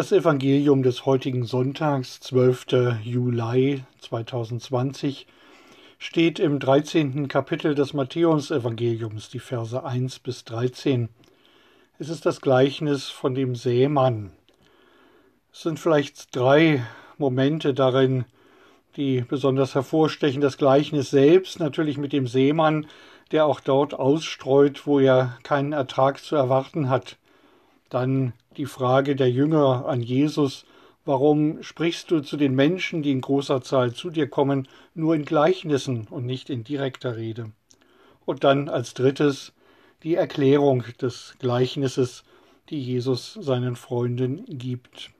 Das Evangelium des heutigen Sonntags, 12. Juli 2020, steht im 13. Kapitel des Matthäusevangeliums, die Verse 1 bis 13. Es ist das Gleichnis von dem Sämann. Es sind vielleicht drei Momente darin, die besonders hervorstechen. Das Gleichnis selbst natürlich mit dem Seemann, der auch dort ausstreut, wo er keinen Ertrag zu erwarten hat. Dann die Frage der Jünger an Jesus, warum sprichst du zu den Menschen, die in großer Zahl zu dir kommen, nur in Gleichnissen und nicht in direkter Rede? Und dann als drittes die Erklärung des Gleichnisses, die Jesus seinen Freunden gibt.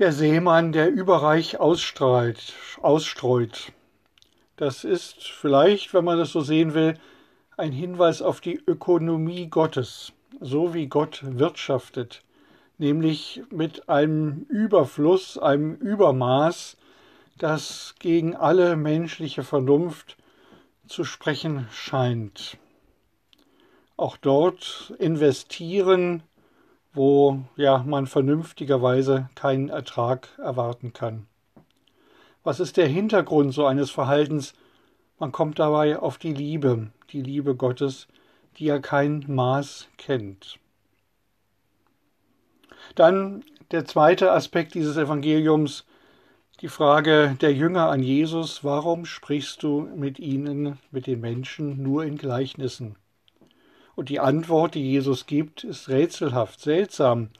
Der Seemann, der überreich ausstrahlt, ausstreut. Das ist vielleicht, wenn man das so sehen will, ein Hinweis auf die Ökonomie Gottes so wie Gott wirtschaftet, nämlich mit einem Überfluss, einem Übermaß, das gegen alle menschliche Vernunft zu sprechen scheint. Auch dort investieren, wo ja man vernünftigerweise keinen Ertrag erwarten kann. Was ist der Hintergrund so eines Verhaltens? Man kommt dabei auf die Liebe, die Liebe Gottes, die ja kein Maß kennt. Dann der zweite Aspekt dieses Evangeliums, die Frage der Jünger an Jesus, warum sprichst du mit ihnen, mit den Menschen, nur in Gleichnissen? Und die Antwort, die Jesus gibt, ist rätselhaft, seltsam.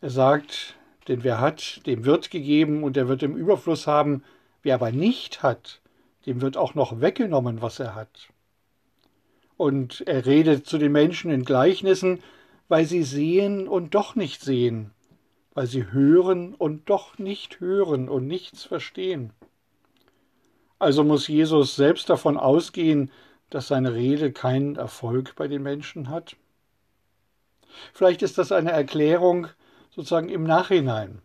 Er sagt, denn wer hat, dem wird gegeben und er wird im Überfluss haben, wer aber nicht hat, dem wird auch noch weggenommen, was er hat. Und er redet zu den Menschen in Gleichnissen, weil sie sehen und doch nicht sehen, weil sie hören und doch nicht hören und nichts verstehen. Also muss Jesus selbst davon ausgehen, dass seine Rede keinen Erfolg bei den Menschen hat? Vielleicht ist das eine Erklärung sozusagen im Nachhinein.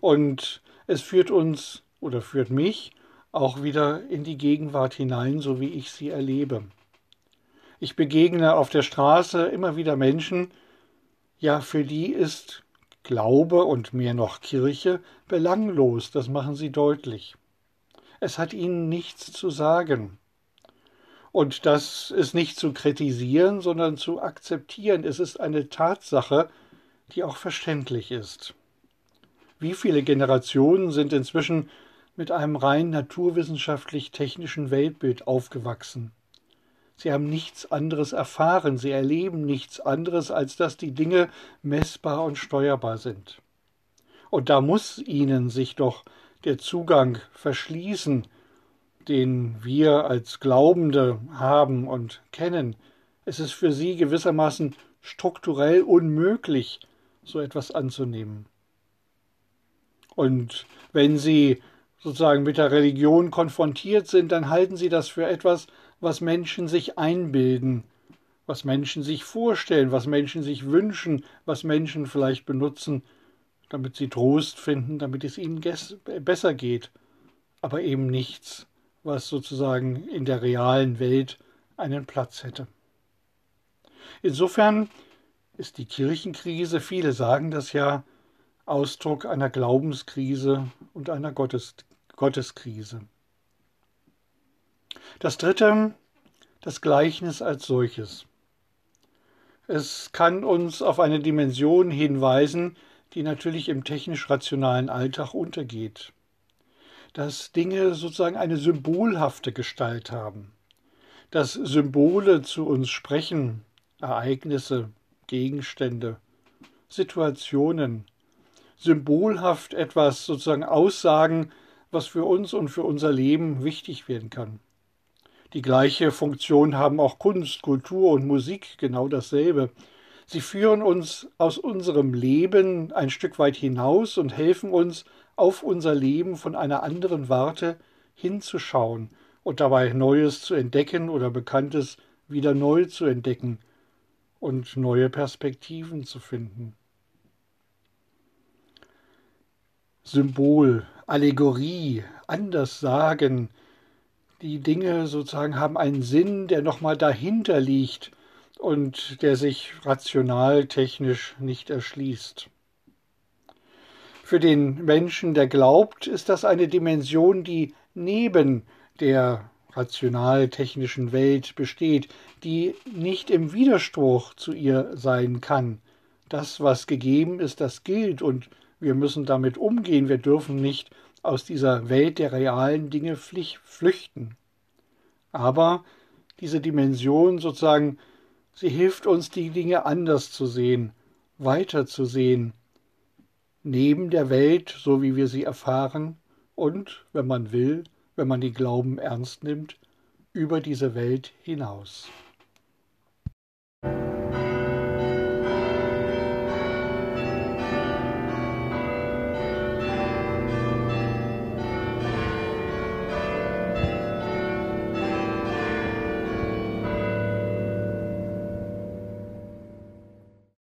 Und es führt uns oder führt mich auch wieder in die Gegenwart hinein, so wie ich sie erlebe. Ich begegne auf der Straße immer wieder Menschen, ja, für die ist Glaube und mehr noch Kirche belanglos, das machen sie deutlich. Es hat ihnen nichts zu sagen. Und das ist nicht zu kritisieren, sondern zu akzeptieren. Es ist eine Tatsache, die auch verständlich ist. Wie viele Generationen sind inzwischen mit einem rein naturwissenschaftlich-technischen Weltbild aufgewachsen? Sie haben nichts anderes erfahren, sie erleben nichts anderes, als dass die Dinge messbar und steuerbar sind. Und da muss ihnen sich doch der Zugang verschließen, den wir als Glaubende haben und kennen. Es ist für sie gewissermaßen strukturell unmöglich, so etwas anzunehmen. Und wenn sie sozusagen mit der Religion konfrontiert sind, dann halten sie das für etwas, was Menschen sich einbilden, was Menschen sich vorstellen, was Menschen sich wünschen, was Menschen vielleicht benutzen, damit sie Trost finden, damit es ihnen besser geht, aber eben nichts, was sozusagen in der realen Welt einen Platz hätte. Insofern ist die Kirchenkrise, viele sagen das ja, Ausdruck einer Glaubenskrise und einer Gottes, Gotteskrise. Das dritte, das Gleichnis als solches. Es kann uns auf eine Dimension hinweisen, die natürlich im technisch-rationalen Alltag untergeht. Dass Dinge sozusagen eine symbolhafte Gestalt haben. Dass Symbole zu uns sprechen, Ereignisse, Gegenstände, Situationen, symbolhaft etwas sozusagen aussagen, was für uns und für unser Leben wichtig werden kann. Die gleiche Funktion haben auch Kunst, Kultur und Musik, genau dasselbe. Sie führen uns aus unserem Leben ein Stück weit hinaus und helfen uns, auf unser Leben von einer anderen Warte hinzuschauen und dabei Neues zu entdecken oder Bekanntes wieder neu zu entdecken und neue Perspektiven zu finden. Symbol, Allegorie, anders sagen, die Dinge sozusagen haben einen Sinn, der nochmal dahinter liegt, und der sich rational technisch nicht erschließt. Für den Menschen, der glaubt, ist das eine Dimension, die neben der rational-technischen Welt besteht, die nicht im Widerspruch zu ihr sein kann. Das, was gegeben ist, das gilt und wir müssen damit umgehen. Wir dürfen nicht aus dieser Welt der realen Dinge flüchten. Aber diese Dimension sozusagen, sie hilft uns, die Dinge anders zu sehen, weiter zu sehen, neben der Welt, so wie wir sie erfahren, und, wenn man will, wenn man den Glauben ernst nimmt, über diese Welt hinaus.